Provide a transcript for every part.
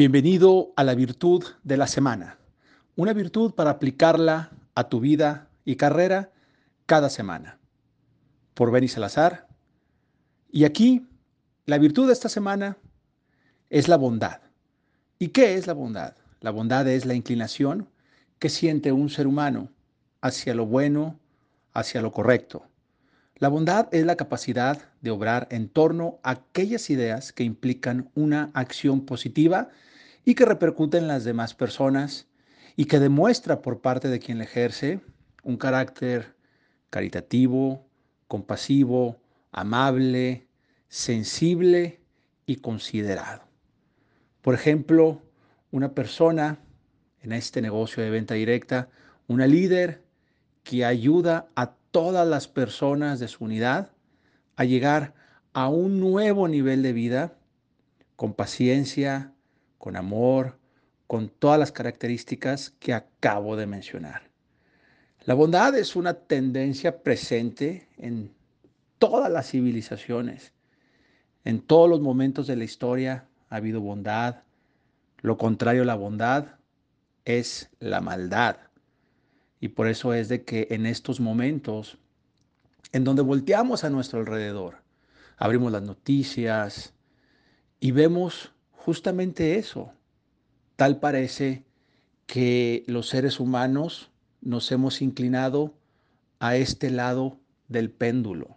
Bienvenido a la virtud de la semana, una virtud para aplicarla a tu vida y carrera cada semana. Por Benny Salazar. Y aquí, la virtud de esta semana es la bondad. ¿Y qué es la bondad? La bondad es la inclinación que siente un ser humano hacia lo bueno, hacia lo correcto. La bondad es la capacidad de obrar en torno a aquellas ideas que implican una acción positiva y que repercute en las demás personas y que demuestra por parte de quien la ejerce un carácter caritativo, compasivo, amable, sensible y considerado. Por ejemplo, una persona en este negocio de venta directa, una líder que ayuda a todas las personas de su unidad a llegar a un nuevo nivel de vida con paciencia, con amor, con todas las características que acabo de mencionar. La bondad es una tendencia presente en todas las civilizaciones. En todos los momentos de la historia ha habido bondad. Lo contrario a la bondad es la maldad. Y por eso es de que en estos momentos, en donde volteamos a nuestro alrededor, abrimos las noticias y vemos justamente eso. Tal parece que los seres humanos nos hemos inclinado a este lado del péndulo.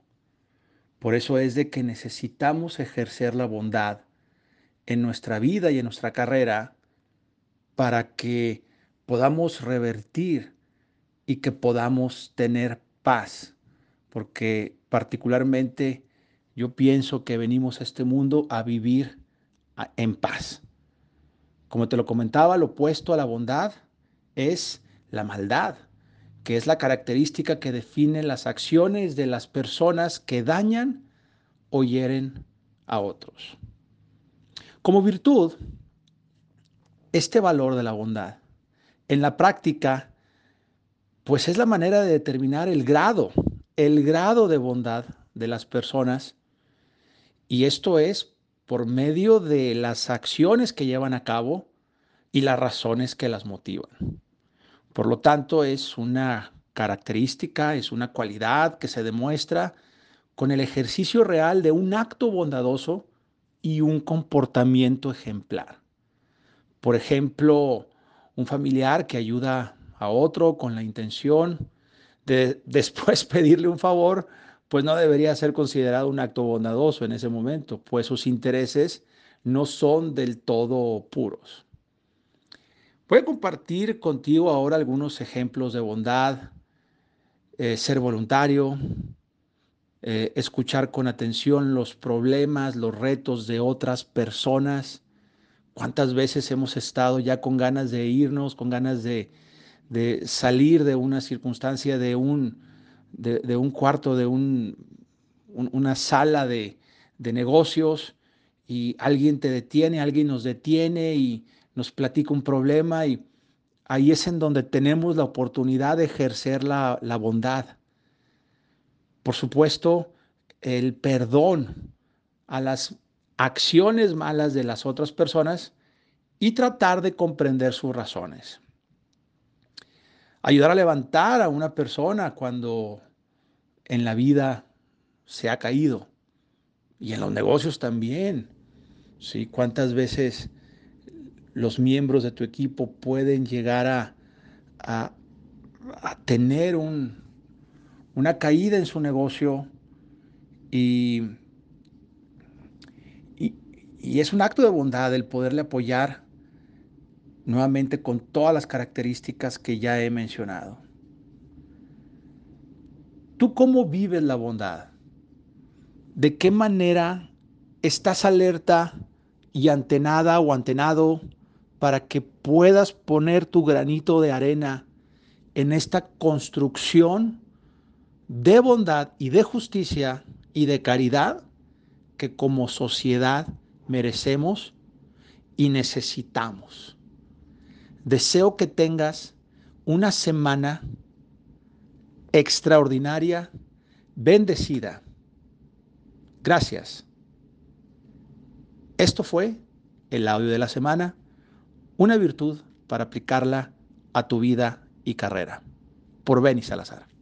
Por eso es de que necesitamos ejercer la bondad en nuestra vida y en nuestra carrera para que podamos revertir y que podamos tener paz, porque particularmente yo pienso que venimos a este mundo a vivir en paz. Como te lo comentaba, lo opuesto a la bondad es la maldad, que es la característica que define las acciones de las personas que dañan o hieren a otros. Como virtud, este valor de la bondad en la práctica pues es la manera de determinar el grado, el grado de bondad de las personas. Y esto es por medio de las acciones que llevan a cabo y las razones que las motivan. Por lo tanto, es una característica, es una cualidad que se demuestra con el ejercicio real de un acto bondadoso y un comportamiento ejemplar. Por ejemplo, un familiar que ayuda a otro con la intención de después pedirle un favor, pues no debería ser considerado un acto bondadoso en ese momento, pues sus intereses no son del todo puros. Voy a compartir contigo ahora algunos ejemplos de bondad, eh, ser voluntario, eh, escuchar con atención los problemas, los retos de otras personas. ¿Cuántas veces hemos estado ya con ganas de irnos, con ganas de, de salir de una circunstancia, de un, de, un cuarto, de un, una sala de, de negocios y alguien te detiene, alguien nos detiene y nos platica un problema y ahí es en donde tenemos la oportunidad de ejercer la, la bondad. Por supuesto, el perdón a las acciones malas de las otras personas y tratar de comprender sus razones ayudar a levantar a una persona cuando en la vida se ha caído y en los negocios también. ¿sí? ¿Cuántas veces los miembros de tu equipo pueden llegar a, a, tener un, una caída en su negocio y, y, y es un acto de bondad el poderle apoyar nuevamente con todas las características que ya he mencionado. ¿Tú cómo vives la bondad? ¿De qué manera estás alerta y antenada o antenado para que puedas poner tu granito de arena en esta construcción de bondad y de justicia y de caridad que como sociedad merecemos y necesitamos? Deseo que tengas una semana extraordinaria, bendecida. Gracias. Esto fue el audio de la semana. Una virtud para aplicarla a tu vida y carrera. Por Benny Salazar.